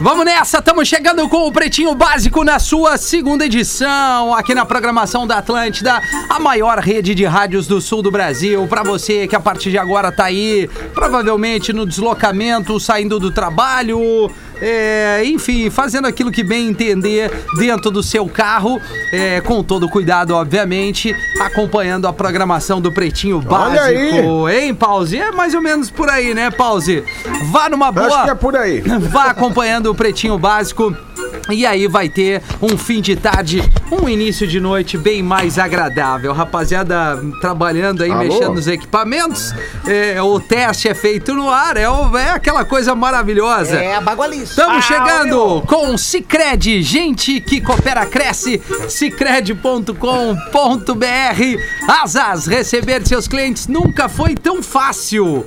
Vamos nessa, estamos chegando com o Pretinho Básico na sua segunda edição, aqui na programação da Atlântida, a maior rede de rádios do sul do Brasil. Para você que a partir de agora tá aí, provavelmente no deslocamento, saindo do trabalho, é, enfim, fazendo aquilo que bem entender dentro do seu carro, é, com todo cuidado, obviamente, acompanhando a programação do Pretinho Básico. aí. Hein, Pause? É mais ou menos por aí, né, Pause? Vá numa boa. Acho que é por aí. Vá acompanhando o Pretinho Básico. E aí vai ter um fim de tarde, um início de noite bem mais agradável. Rapaziada trabalhando aí, Alô? mexendo nos equipamentos. É, o teste é feito no ar, é, é aquela coisa maravilhosa. É a bagualice. Estamos chegando com Cicred, gente que coopera, cresce, cicred.com.br. Asas, receber seus clientes nunca foi tão fácil.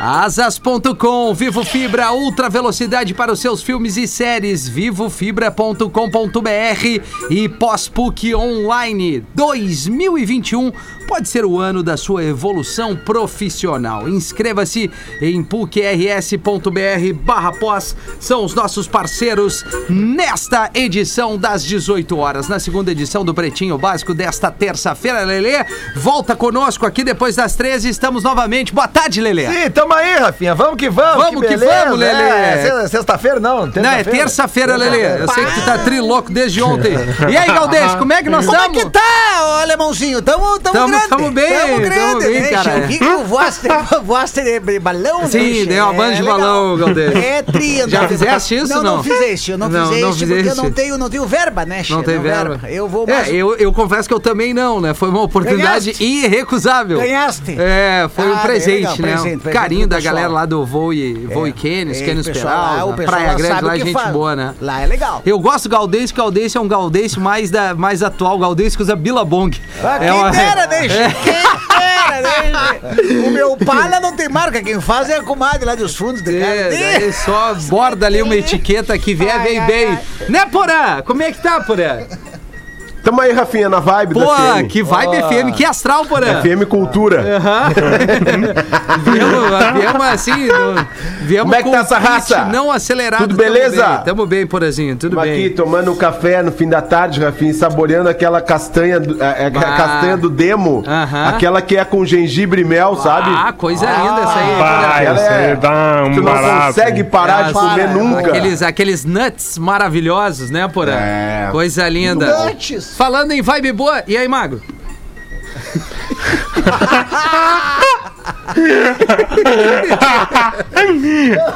Asas.com, Vivo Fibra, ultra velocidade para os seus filmes e séries, vivofibra.com.br e pós-PUC Online 2021 pode ser o ano da sua evolução profissional. Inscreva-se em pucrs.br barra pós, são os nossos parceiros nesta edição das 18 horas, na segunda edição do Pretinho Básico desta terça-feira, Lelê. Volta conosco aqui depois das 13, estamos novamente. Boa tarde, Lelê. Sim, tamo aí, Rafinha. Vamos que vamos. Vamos que beleza. vamos, Lelê. É, se- Sexta-feira não. Não, é terça-feira, Lelê. Eu sei que tu tá triloco desde ontem. E aí, Galdês, como é que nós Como é estamos? que tá, ô alemãozinho? Tamo, tamo, Tamo- grande. tamo bem, tamo grande, tamo bem, né? cara. Que tu voaste, voaste de balão, né? Sim, deu uma banda de legal. balão, Galdês. É tri, Já fizeste isso, não? não? Não, fizeste, eu não, Não, fizeste, não porque fizeste. eu não tenho, não tenho verba, né, Não tem verba. Eu vou mais... É, eu, eu confesso que eu também não, né? Foi uma oportunidade Ganhaste? irrecusável. Ganhaste? É, foi um Ah, presente, legal, né? presente, Carinho da galera lá do Voo e, É, pessoal lá, Peral, Praia Grande, lá é gente boa, né? Lá é legal. Eu gosto do Galdês, que o Galdês é um Galdês mais, da, mais atual. O Galdês que usa Billabong. Ah, é quem uma- dera, né, Quem dera, né, che? O meu palha não tem marca, quem faz é a comadre lá dos fundos de É, casa. daí só borda ali uma etiqueta que vier, vem ai, bem. ai. Né, Porã? Como é que tá, Porã? Tamo aí, Rafinha, na vibe Pô, da FM. que vibe FM, que astral, Porã. FM Cultura. Aham. viemos, viemos assim, no- viemos Como é que tá essa raça? não acelerado. Tudo tamo beleza? bem, Tamo bem, Porazinho, tudo Tamo bem. aqui tomando um café no fim da tarde, Rafinha, saboreando aquela castanha, do- é, é, a Bah. castanha do demo. Aquela que é com gengibre e mel, sabe? Ah, coisa linda essa aí. Ela isso é- aí dá um Tu não barato. consegue parar de Ah, comer para, nunca. Aqueles, aqueles nuts maravilhosos, né, Porã? É. Coisa linda. Nuts. Falando em vibe boa, e aí, Magro?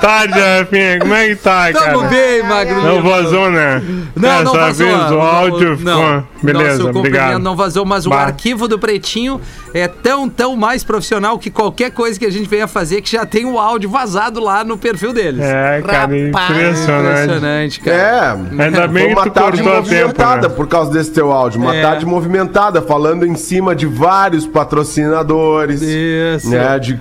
Tarde, Rafinha, como é que tá, cara? Tamo bem, Magro. Não vazou, né? Não, não Dessa vazou. vez o áudio não, ficou... Beleza, comprimento obrigado. não vazou, mas o Bah. arquivo do Pretinho é tão, tão mais profissional que qualquer coisa que a gente venha fazer que já tem o áudio vazado lá no perfil deles. É, cara, Rapaz, impressionante. Impressionante, cara. É. Ainda Foi bem que uma tu tarde cortou a tempo, movimentada né? por causa desse teu áudio. Uma É. tarde movimentada, falando em cima de vários patrocinadores. Isso. Né, de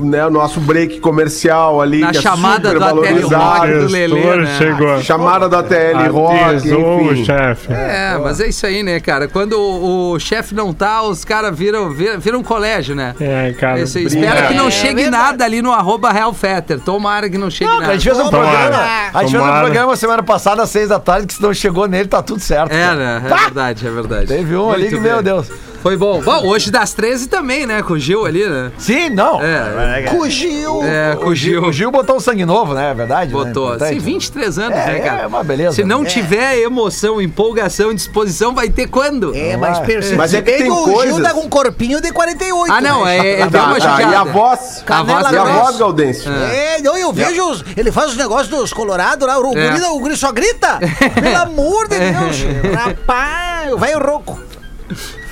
né, o nosso break comercial ali. Na que é chamada super da Tele Rock do Lelê, né? chegou. Chamada da TL Rock, Avisou o enfim. chefe. É, mas é isso aí, né, cara? Quando o, o chefe não tá, os caras viram, viram, viram um colégio, né? É, cara. Esse- espero que não É chegue verdade. nada ali no arroba Real Fetter. Tomara que não chegue Não, nada. a gente fez um Tomara. programa. A gente fez um Tomara. programa semana passada, às seis da tarde, que se não chegou nele, tá tudo certo. É, né? É verdade, é verdade. Teve um ali Muito que, bem. meu Deus. Foi bom. Bom, hoje das 13 também, né? Com o Gil ali, né? Sim, não. É. Fugiu. É, com O o Gil, Gil. o Gil botou um sangue novo, né? É verdade. né? Botou. Importante, Sim, né? 23 anos, É, né, cara? é uma beleza. Se não É. tiver emoção, empolgação, disposição, vai ter quando? É, mas vai. percebe Mas é que tem o coisas- Gil tá com um corpinho de 48. Ah, não, né? é, é Tá, uma tá, e a voz? A voz Canela E a voz, Gaudêncio? É, não, eu vejo, os- ele faz os negócios dos colorados lá, o, É. o guri só grita. Pelo amor de Deus. Rapaz, vai o rouco.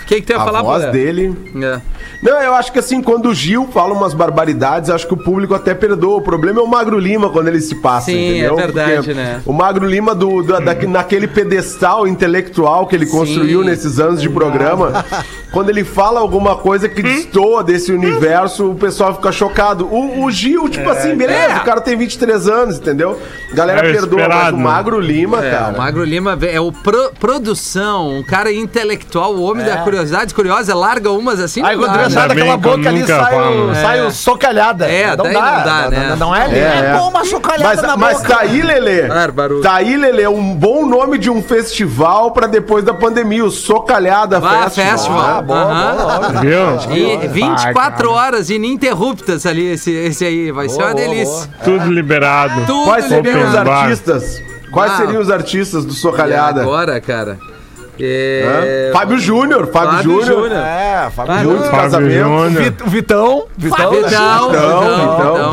O que, que tem a, A falar, voz dele. É. Não, eu acho que assim, quando o Gil fala umas barbaridades, acho que o público até perdoa. O problema é o Magro Lima quando ele se passa, Sim, entendeu? é verdade, Porque né? O Magro Lima, do, da- da- naquele pedestal intelectual que ele construiu Sim. nesses anos de programa, quando ele fala alguma coisa que destoa desse universo, o pessoal fica chocado. O, o Gil, tipo assim, beleza, É. o cara tem 23 anos, entendeu? Galera É o perdoa, mas o? Magro Lima, É, cara. o Magro Lima é o pro- produção, um cara intelectual, o homem da curiosidades curiosas, larga umas assim. Aí quando dá, daquela boca ali, sai, o, falo. sai o socalhada. É, daí não dá, né? Não, não é. É, É, é. bom uma chocalhada Mas, na mas boca. tá aí, Lelê. Bárbaro. Tá aí, Lelê, um bom nome de um festival pra depois da pandemia, o Socalhada Vá, Festival. festival. Ah, boa, boa, boa. Viu? E 24 Vai, horas ininterruptas ali, esse, esse aí. Vai ser Boa, uma boa, delícia. Tudo liberado. Tudo Quais seriam os liberado. artistas? Quais Ah. seriam os artistas do E Socalhada? agora, cara? É... Fábio Júnior, Fábio, Fábio Júnior. Júnior. É, Fábio Vai, Júnior. Muitos Fábio casamentos. Júnior. Vit- O Vitão. Vitão. Vitão, Vitão, Vitão.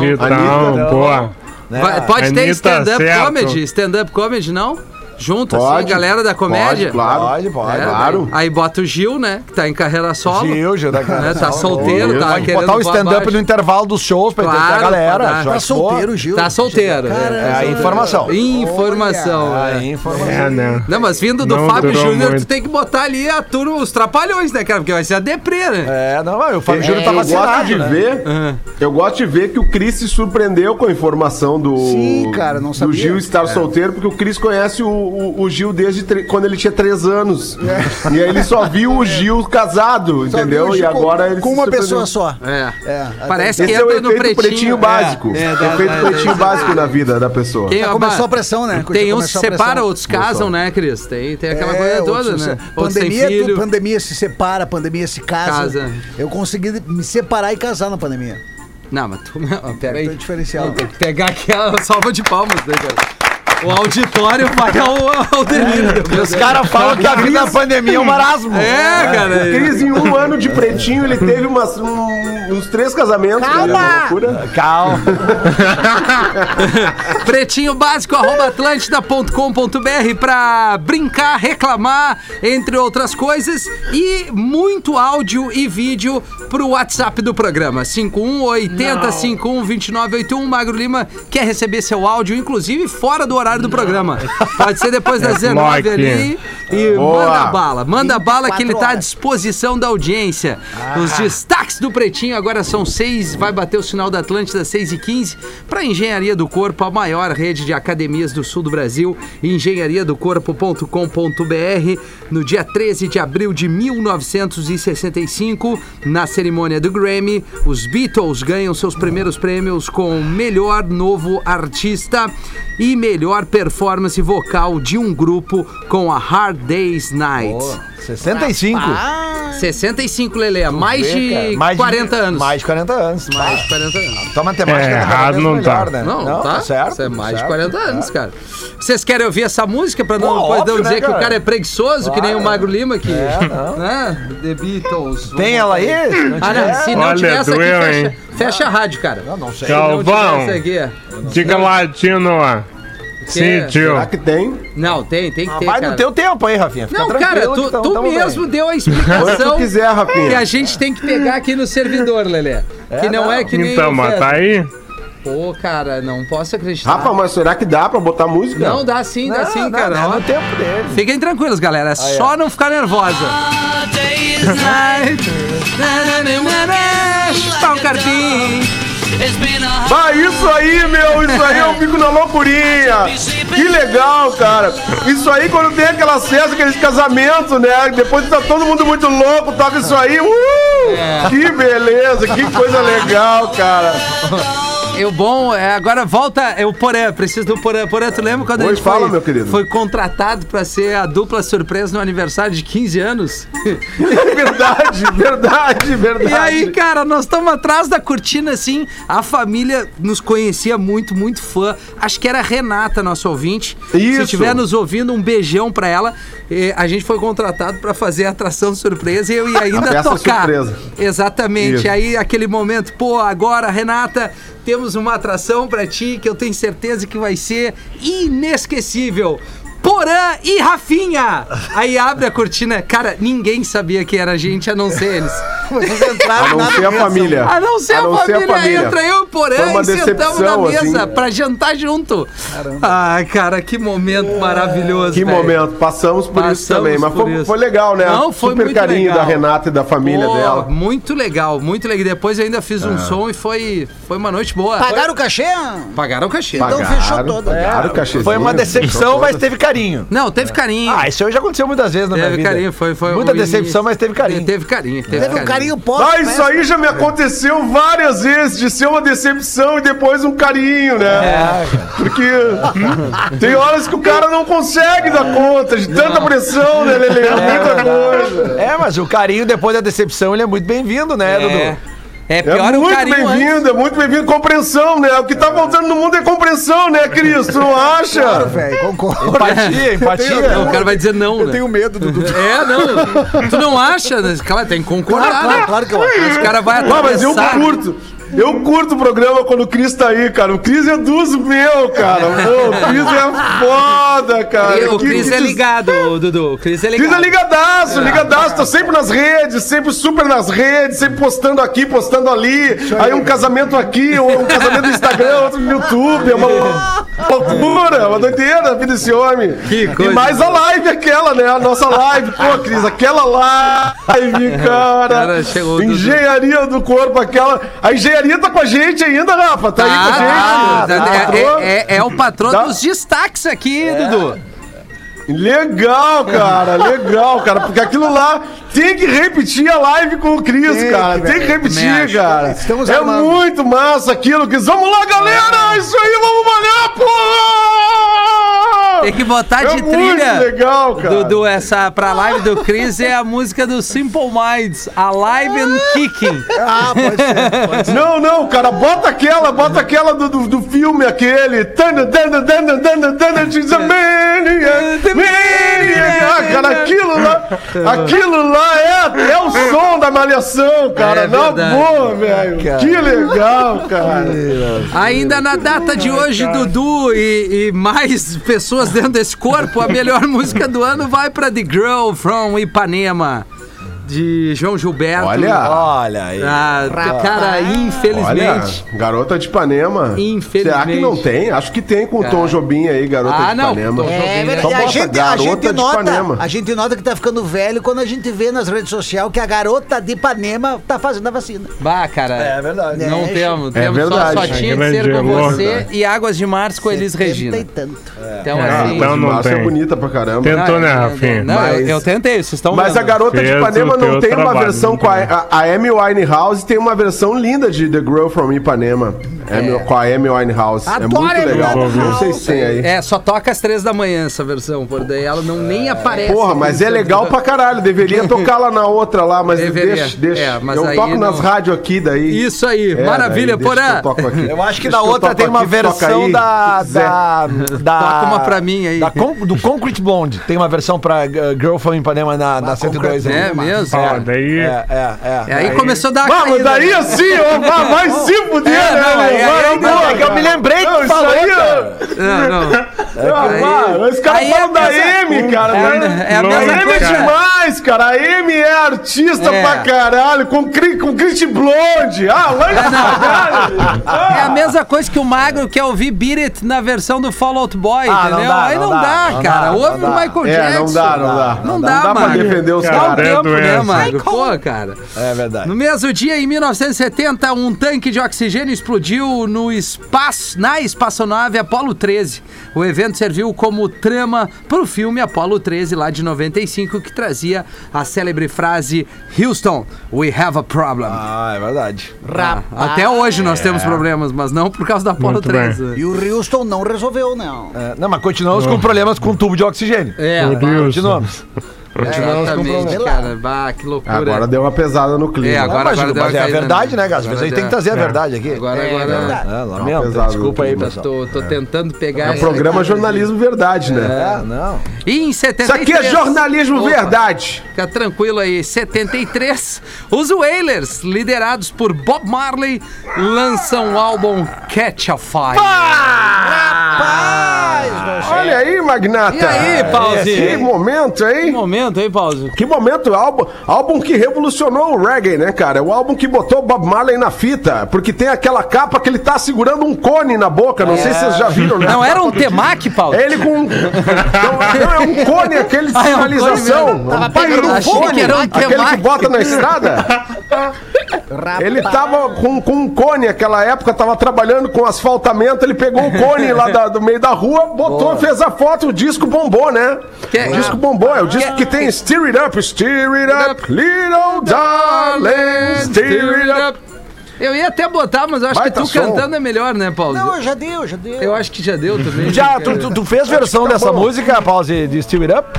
Vitão. Vitão, ter Anitta, stand-up certo. comedy? Stand-up comedy, não? Junto, assim, Pode. galera da comédia? Pode, claro. Pode, pode. É, claro. Aí bota o Gil, né? Que tá em carreira solo. Gil, Gil da né, Tá solteiro, tá Pode querendo botar o stand-up no intervalo dos shows pra entender a Claro, galera. Tá solteiro, Gil. Tá solteiro. Cara, É a informação. Informação. É, né? informação. É, né? Não, mas vindo do Não Fábio Júnior, tu tem que botar ali a turma, os trapalhões, né, cara? Porque vai ser a deprê, né? É, não, o Fábio É, Júnior tá eu gosto vacinado, de né? ver, eu gosto de ver que o Cris se surpreendeu com a informação do, Sim, cara, não do sabia. Gil estar solteiro, porque o Cris conhece o, o- o Gil desde tre- quando ele tinha três anos. E aí ele só viu o Gil casado, Só entendeu? o E Gil com- agora ele Com uma pessoa só. É. É, Parece que Esse é o efeito pretinho. pretinho, básico. É, dá- efeito dá- pretinho básico na vida da pessoa. Quem, ó, começou a pressão, né? Tem uns que separam, outros casam, né, Cris? Tem, tem aquela É, coisa toda, né? têm Pandemia, tu- pandemia se separa, pandemia se casa. Casa. Eu consegui me separar e casar na pandemia. Não, mas tu, não, pera aí. Tem diferencial. Não, tem que pegar aquela salva de palmas, né, cara? O auditório vai ao, ao delírio. E os caras falam que a vida da pandemia é um marasmo. É, cara. O Cris, em um ano de pretinho, ele teve umas, um- uns três casamentos. Calma! né? Uma loucura. Calma. Pretinho básico, arroba atlântida.com.br pra brincar, reclamar, entre outras coisas. E muito áudio e vídeo pro WhatsApp do programa. 5180-512981. Magro Lima quer receber seu áudio, inclusive fora do horário do programa. Pode ser depois das 19 Lock. ali. E Boa. manda bala, manda bala que ele tá à 24 horas. disposição da audiência. Os destaques do Pretinho agora são seis, vai bater o sinal da Atlântida 6 e 15 para Engenharia do Corpo, a maior rede de academias do sul do Brasil, engenhariadocorpo.com.br. No dia 13 de abril de 1965, na cerimônia do Grammy, os Beatles ganham seus primeiros prêmios com melhor novo artista e melhor performance vocal de um grupo com a Hard Day's Night. 65. 65, Lele, mais de mais 40 anos. Mais de 40 anos. Mais de 40 anos. Tua matemática É, tá errado não melhor, tá. né? Não, tá? certo. Isso é mais certo, de 40 certo. anos, cara. Vocês querem ouvir essa música pra não, Pô, depois não óbvio, dizer né, que o cara? é preguiçoso, que nem o Claro. Magro Lima, que. É, não. né? The Beatles. Tem ela aí? Se não Ah, não, tiver- se não Olha, tiver essa aqui, doeu, fecha, fecha a rádio, cara. Não, não sei. Se não tiver essa aqui. diga latino, sítio. Será que tem? Não, tem, tem que Ah, ter. vai cara. no teu tempo aí, Rafinha. Fica Não, cara, tu, que tamo- tu tamo mesmo bem. deu a explicação quiser, que Rafinha. a gente tem que pegar aqui no servidor, Lelê. que não, não. é que nem. Então, o mas tá aí? Pô, cara, não posso acreditar. Rafa, mas será que dá pra botar música? Não, dá sim, dá Não, sim, não, cara. não, ó. no tempo dele. Fiquem tranquilos, galera. É só não ficar nervosa. Tá um Ah, isso aí, meu, isso aí eu fico na loucurinha. Que legal, cara. Isso aí quando tem aquelas festas, aqueles casamentos, né? Depois tá todo mundo muito louco, toca isso aí. Uh! Que beleza, que coisa legal, cara. E o bom é agora volta é o Porã, preciso do Porã. Porã, tu lembra quando a Oi, gente fala, foi, meu querido. foi contratado pra ser a dupla surpresa no aniversário de 15 anos? Verdade, verdade, verdade. E aí, cara, nós estamos atrás da cortina, assim. A família nos conhecia muito, muito fã. Acho que era a Renata, nosso ouvinte. Se Isso. estiver nos ouvindo, um beijão pra ela. Eh, a gente foi contratado pra fazer a atração surpresa e eu ia ainda tocar. surpresa. Exatamente. Isso. Aí, aquele momento, pô, agora, Renata, temos uma atração pra ti que eu tenho certeza que vai ser inesquecível. Porã e Rafinha! Aí abre a cortina. Cara, ninguém sabia que era a gente, a não ser eles. Vocês A entraram não na ser a família. A não ser, A a, não ser a família, família. entra eu e o Porã Foi uma e sentamos na decepção, mesa assim. pra jantar junto. Ai, cara, que momento maravilhoso, Que velho. momento, passamos por isso Passamos também. Mas foi, isso. foi legal, né? Não, foi Super muito carinho legal. da Renata e da família Pô, dela. Muito legal, muito legal. Depois eu ainda fiz É. um som e foi, foi uma noite boa. Pagaram o cachê? Pagaram o cachê. Então Pagaram, fechou todo. Pagaram o cachezinho. Foi uma decepção, mas teve carinho. Não, teve carinho. Ah, isso aí já aconteceu muitas vezes na minha teve vida. carinho, foi, foi Muita decepção, início. mas teve carinho. Teve carinho, teve, Teve um carinho pós. Ah, isso aí já me aconteceu várias vezes, de ser uma decepção e depois um carinho, né? É, Porque tem horas que o cara não consegue dar conta de tanta pressão, né, Lele? Muita coisa. É, mas o carinho depois da decepção, ele é muito bem-vindo, né, É, Dudu? É É pior o muito bem-vindo, é muito bem-vindo. Compreensão, né? O que tá faltando no mundo é compreensão, né, Cris? Tu não acha? Claro, velho, concordo. Empatia, empatia. Não, o cara vai dizer não, Eu né? tenho medo do Dudu. É, não. Tu não acha? né? Cara, tem que concordar. Claro, né? claro, claro que eu acho. Os caras vão Ah, mas eu atravessar. curto. Eu curto o programa quando o Cris tá aí, cara. O Cris é dos meus, cara. Pô, o Cris é foda, cara. E o Cris é des- ligado, Dudu. O Cris é ligado. Cris é ligadaço, ligadaço, tá sempre nas redes, sempre super nas redes, sempre postando aqui, postando ali. Aí um casamento aqui, ou um casamento no Instagram, outro no YouTube. É uma loucura, uma doideira a vida desse homem. Que coisa. E mais a live aquela, né? A nossa live. Pô, Cris, aquela live, cara. Cara, chegou engenharia do corpo, aquela. A engenharia tá com a gente ainda, Rafa. Tá aí com a gente. Ah, tá, O é- patrão. é, é- é o patrão Tá. dos destaques aqui, Dudu. Legal, cara, legal, cara, porque aquilo lá tem que repetir a live com o Cris, Tem cara, tem que repetir, acho. cara. Estamos é armando. muito massa aquilo, Cris. Vamos lá, galera, isso aí, vamos malhar, pô! Tem que botar é de muito trilha. legal, cara. Dudu, essa pra live do Chris é a música do Simple Minds, Alive and Kicking. Ah, pode ser. Pode ser. Não, não, cara, bota aquela, bota aquela do, do, do filme aquele. She's a maniac, maniac. Ah, cara, aquilo lá, aquilo lá é, é o som da malhação, cara. É na verdade. boa, velho. Que legal, cara. Ainda na data de hoje, Dudu e, e mais pessoas dentro desse corpo, a melhor música do ano vai pra The Girl from Ipanema, de João Gilberto. Olha. Olha aí. Ah, cara, Olha, infelizmente. garota de Ipanema. Infelizmente. Será que não tem? Acho que tem com o Tom Jobim aí, garota Ah, de não, Ipanema. Tom Jobim, É né? A gente, a gente nota, a gente nota que tá ficando velho quando a gente vê nas redes sociais que a garota de Ipanema tá fazendo a vacina. Bah, cara. É verdade. Não É, temos. é temos verdade. só, só tinha que É ser com você e Águas de Março com Elis Regina. E tanto. Então, É, assim. então não Márcia é bonita pra caramba. Tentou, né, não, Rafinha? Não, Mas- eu, eu tentei, vocês estão Mas vendo. a garota de Ipanema não tem uma versão com a, a Amy Winehouse tem uma versão linda de The Girl from Ipanema. Amy- com a Amy Winehouse. é Adoro muito Amy legal. Winehouse. Não sei se tem aí. É, só toca às três da manhã essa versão, por daí ela não nem aparece. Porra, mas é legal pra caralho. Deveria tocar lá na outra lá, mas Deveria. deixa, deixa. É, mas eu aí toco nas não. rádios aqui daí. Isso aí, É, maravilha, daí deixa Porã. que eu toco aqui. Eu acho que Deixa na outra tem uma aqui, versão aí, da, da, da. Toca uma pra mim aí. Con- do Concrete Blonde. Tem uma versão pra uh, Girl from Ipanema na, na 102 aí. É mesmo? Ó, daí. É, é, é. E aí começou a dar Vamos, daí assim, ó, vai, se fuder, É, né, meu? Aí- não, é que eu me lembrei que Não, falou, aí, cara. Não, não. Ah, Aí- vai, Os caras aí falam é da Amy, cara. É, é a mesma é coisa. demais, cara. A Amy é artista É. pra caralho, com, com Crit Blonde. Ah, lá em caralho. É a mesma coisa que o Magro quer ouvir Beat It na versão do Fall Out Boy, Ah, não entendeu? dá, aí não não, dá, dá, não cara. dá, Ouve não o dá. Michael É, Jackson. não dá, não dá. Não Não dá, dá pra defender os Dá um caras. É tempo, né. Magro? Pô, cara. É verdade. No mesmo dia, em 1970, um tanque de oxigênio explodiu no espaço, na espaçonave Apollo 13. O evento serviu como trama para o filme Apollo 13, lá de 95, que trazia a célebre frase Houston, we have a problem. Ah, é verdade. Rapaz. Até hoje nós temos problemas, mas não por causa da Apollo Muito 13. E o Houston não resolveu, não. É, não, mas continuamos com problemas com tubo de oxigênio. É, Meu Deus. Continuamos. exatamente, cara. Bah, que loucura. Agora deu uma pesada no clima. É, agora- mas, deu uma mas é a verdade, né? né? Às vezes a gente tem que trazer a verdade aqui. Agora, É agora. verdade. É, lamento. pesado Desculpa aí, pessoal. Tô, tô tentando pegar É essa programa aqui. jornalismo verdade, né? É, não. E em Isso 73... aqui é jornalismo Opa. verdade. Fica tranquilo aí. 73, os Wailers, liderados por Bob Marley, lançam o álbum Catch a Fire. Rapaz, não sei. Olha aí, magnata? E aí, Pause? Que momento, hein? momento, hein, Pause? Que momento, álbum, álbum que revolucionou o reggae, né, cara? O álbum que botou Bob Marley na fita, porque tem aquela capa que ele tá segurando um cone na boca, não sei se vocês já viram, né? Não era um temaki, Pause? É ele com. Não, é um cone, aquele de Ah, é um cone um pai que um aquele temaki. que bota na estrada. Ele tava com, com um cone, aquela época, tava trabalhando com asfaltamento, ele pegou o cone lá da- do meio da rua, botou, fez a foto, o disco bombou, né? Que- o disco bombou, é o disco que tem Steer It Up, Steer It Up, Little Darling, Steer It Up. Eu ia até botar, mas eu acho Baita que tu som. cantando é melhor, né, Pause? Não, já deu, já deu. Eu acho que já deu também. Já, tu, tu, tu fez versão que tá dessa bom. música, pause de Steam It Up?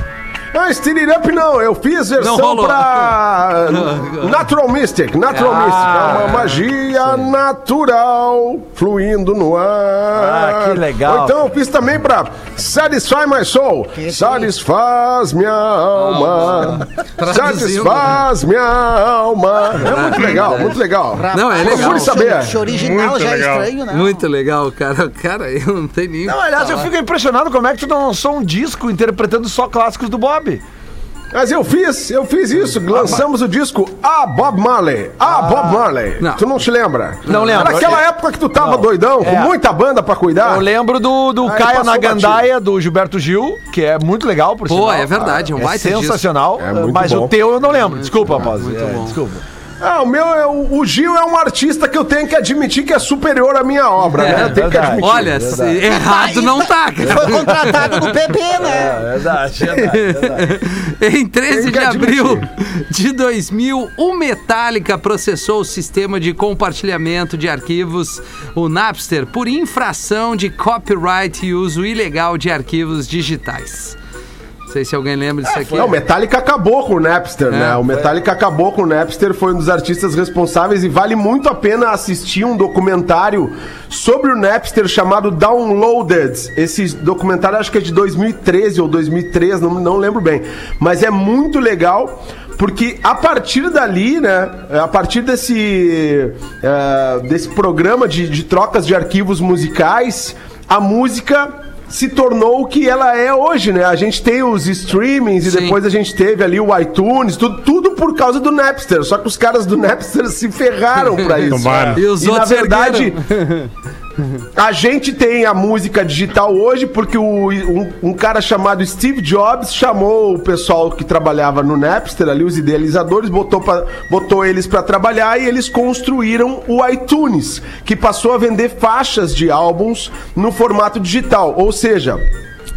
Não, Steer It Up não, eu fiz Não versão rolou. pra Natural Mystic, Natural Ah. Mystic, é uma magia natural fluindo no ar. Ah, que legal. Ou então eu fiz também pra Satisfy My Soul, satisfaz minha alma, satisfaz minha alma. É muito legal, muito legal. Não, é legal. Procure saber. Se original Muito já é legal. estranho, né? Muito legal, cara. Cara, eu não tenho nem. Não, aliás, eu fico impressionado como é que tu não lançou um disco interpretando só clássicos do Bob. Mas eu fiz, eu fiz isso. Lançamos o disco A Bob Marley. A Bob Marley. Não. Tu não te lembra? Não lembro. Era aquela época que tu tava doidão, com É. muita banda pra cuidar. Eu lembro do, do Aí Caia na Gandaia, do Gilberto Gil, que é muito legal, por Pô, sinal. é verdade, é um É baita sensacional, É muito mas bom. o teu eu não lembro. Desculpa, pause. muito É, bom. Desculpa. Ah, o meu é o, o Gil é um artista que eu tenho que admitir que é superior à minha obra, É, né? Eu tenho que verdade. admitir. Olha, se- errado não tá, cara. Foi contratado no PP, né? verdade, verdade. Em 13 Tem que de abril admitir. de 2000, o Metallica processou o sistema de compartilhamento de arquivos, o Napster, por infração de copyright e uso ilegal de arquivos digitais. Não sei se alguém lembra disso aqui. Não, o Metallica acabou com o Napster, É, né? O Metallica acabou com o Napster, foi um dos artistas responsáveis e vale muito a pena assistir um documentário sobre o Napster chamado Downloaded. Esse documentário acho que é de 2013 ou 2003, não, não lembro bem. Mas é muito legal. Porque a partir dali, né? A partir desse, eh, desse programa de, de trocas de arquivos musicais, a música se tornou o que ela é hoje, né? A gente tem os streamings e Sim. depois a gente teve ali o iTunes, tudo, tudo por causa do Napster. Só que os caras do Napster se ferraram pra isso. E os E na outros verdade, ergueram. a gente tem a música digital hoje porque o- um, um cara chamado Steve Jobs chamou o pessoal que trabalhava no Napster, ali os idealizadores, botou, pra, botou eles para trabalhar e eles construíram o iTunes, que passou a vender faixas de álbuns no formato digital. Ou seja,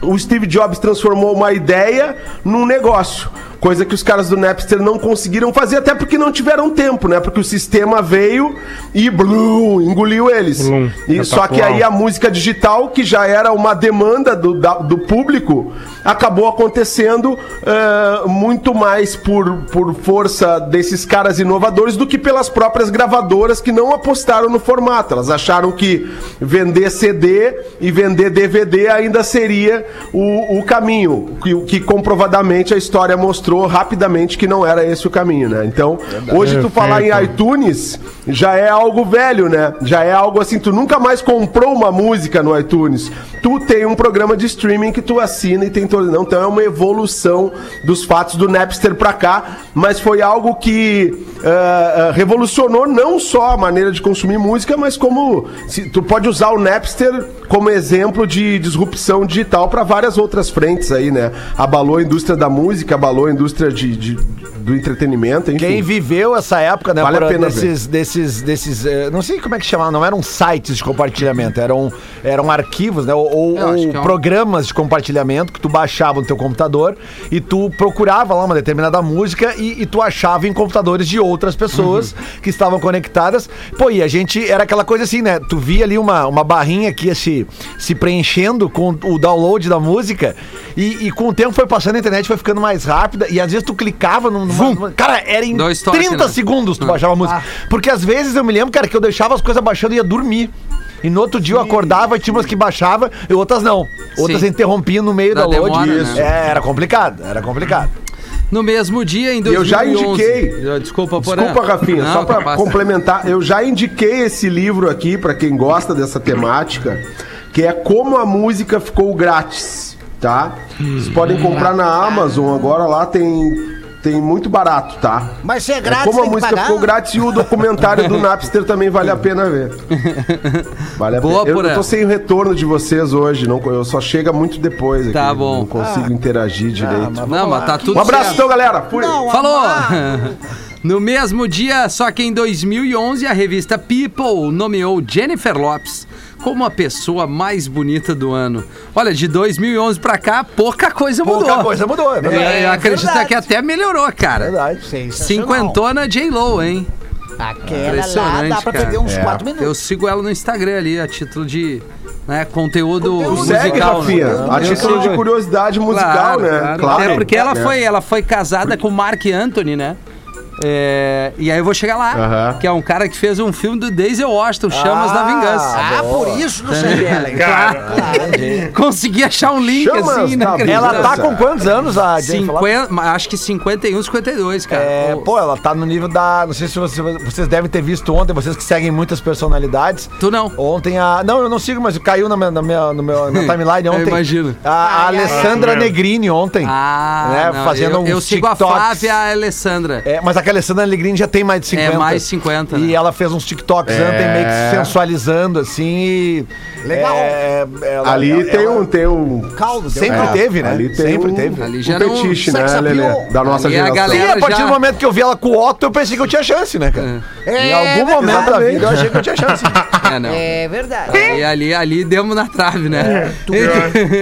o Steve Jobs transformou uma ideia num negócio. Coisa que os caras do Napster não conseguiram fazer, até porque não tiveram tempo, né? Porque o sistema veio e blum, engoliu eles. Blum, e só que aí a música digital, que já era uma demanda do, da- do público, acabou acontecendo eh, muito mais por, por força desses caras inovadores do que pelas próprias gravadoras que não apostaram no formato. Elas acharam que vender CD e vender DVD ainda seria o, o caminho, que, que comprovadamente a história mostrou rapidamente que não era esse o caminho, né? Então, hoje tu falar em iTunes já é algo velho, né? Já é algo assim, tu nunca mais comprou uma música no iTunes. Tu tem um programa de streaming que tu assina e tem todo. Não, então é uma evolução dos fatos do Napster pra cá, mas foi algo que ah, revolucionou não só a maneira de consumir música, mas como se, tu pode usar o Napster como exemplo de disrupção digital para várias outras frentes aí, né? Abalou a indústria da música, abalou a indústria de, de- do entretenimento, enfim. Quem viveu essa época, né, Vale a pena desses, desses, desses, eh, não sei como é que chamava, não eram sites de compartilhamento, eram, eram arquivos, né, ou, ou- Eu acho ou que é um- programas de compartilhamento que tu baixava no teu computador e tu procurava lá uma determinada música e, e tu achava em computadores de outras pessoas Uhum. que estavam conectadas. Pô, e a gente, era aquela coisa assim, né, tu via ali uma, uma barrinha que ia se, se preenchendo com o download da música e, e com o tempo foi passando a internet, foi ficando mais rápida e às vezes tu clicava num... numa- numa- cara, era em Dois toques, 30 né? segundos tu baixava a música. Porque às vezes eu me lembro, cara, que eu deixava as coisas baixando e ia dormir. E no outro dia eu acordava e tinha umas que baixava e outras não. Outras Sim. interrompiam no meio Da da load. demora, Isso. né? É, era complicado, era complicado. No mesmo dia, em 2011... eu já indiquei. Já- Desculpa, Porã. Desculpa, Rafinha, Não, só pra passa. complementar, eu já indiquei esse livro aqui pra quem gosta dessa temática, que é Como a Música Ficou Grátis. tá? Vocês podem comprar na Amazon agora, lá tem, tem muito barato, tá? Mas se é É grátis, como a tem que música pagar. ficou grátis e o documentário do Napster também vale a pena ver. Vale a Boa, pena. Eu, eu tô sem o retorno de vocês hoje, não, eu só chega muito depois aqui. Tá bom. Não consigo interagir direito. Não, mas tá tudo um abraço certo. então, galera. Fui. Não, Falou! No mesmo dia, só que em 2011, a revista People nomeou Jennifer Lopes como a pessoa mais bonita do ano. Olha, de 2011 pra cá, pouca coisa mudou. Pouca coisa mudou, é verdade. É, eu acredito verdade. que até melhorou, cara. Verdade. Sensacional. Cinquentona J-Lo, hein? Aquela lá dá pra cara. perder uns É. 4 minutos. Eu sigo ela no Instagram ali, a título de né, conteúdo Conteúdo. Segue, musical. Rafinha. né? A título de curiosidade musical, Claro, né? claro. Claro. Até porque ela É. foi, ela foi casada com o Mark Anthony, né? É, e aí eu vou chegar lá, que é um cara que fez um filme do Denzel Washington, Chamas da Vingança. Ah, por isso não sei dela. Consegui achar um link Chamas assim, né? Ela tá com quantos anos, a? 50, acho que 51, 52, cara. É, Ô, pô, ela tá no nível da. Não sei se você- vocês devem ter visto ontem, vocês que seguem muitas personalidades. Tu não. Ontem a. Não, eu não sigo, mas caiu na minha, na minha, no meu, na timeline ontem. imagino. A, a Alessandra Ah, Negrini ontem. Ah, né, não, fazendo eu, uns eu sigo TikToks. a Flávia e a Alessandra. É, mas aquela Alessandra Negrini já tem mais de 50. É, mais 50, E né? ela fez uns TikToks É. ontem meio que sensualizando, assim. e- Legal. é, ela- Ali ela- tem ela um. Tem um Caldo. Sempre caldo. teve, né? Ali tem Sempre um, teve. Ali um já era um fetiche, sex né, Lelê? Da nossa Ali é a geração. galera- Sim, a partir já- do momento que eu vi ela com o Otto, eu pensei que eu tinha chance, né, cara? É, em algum momento da vida eu achei que eu tinha chance. É, não. É verdade. E ali, ali demos na trave, né? Tu,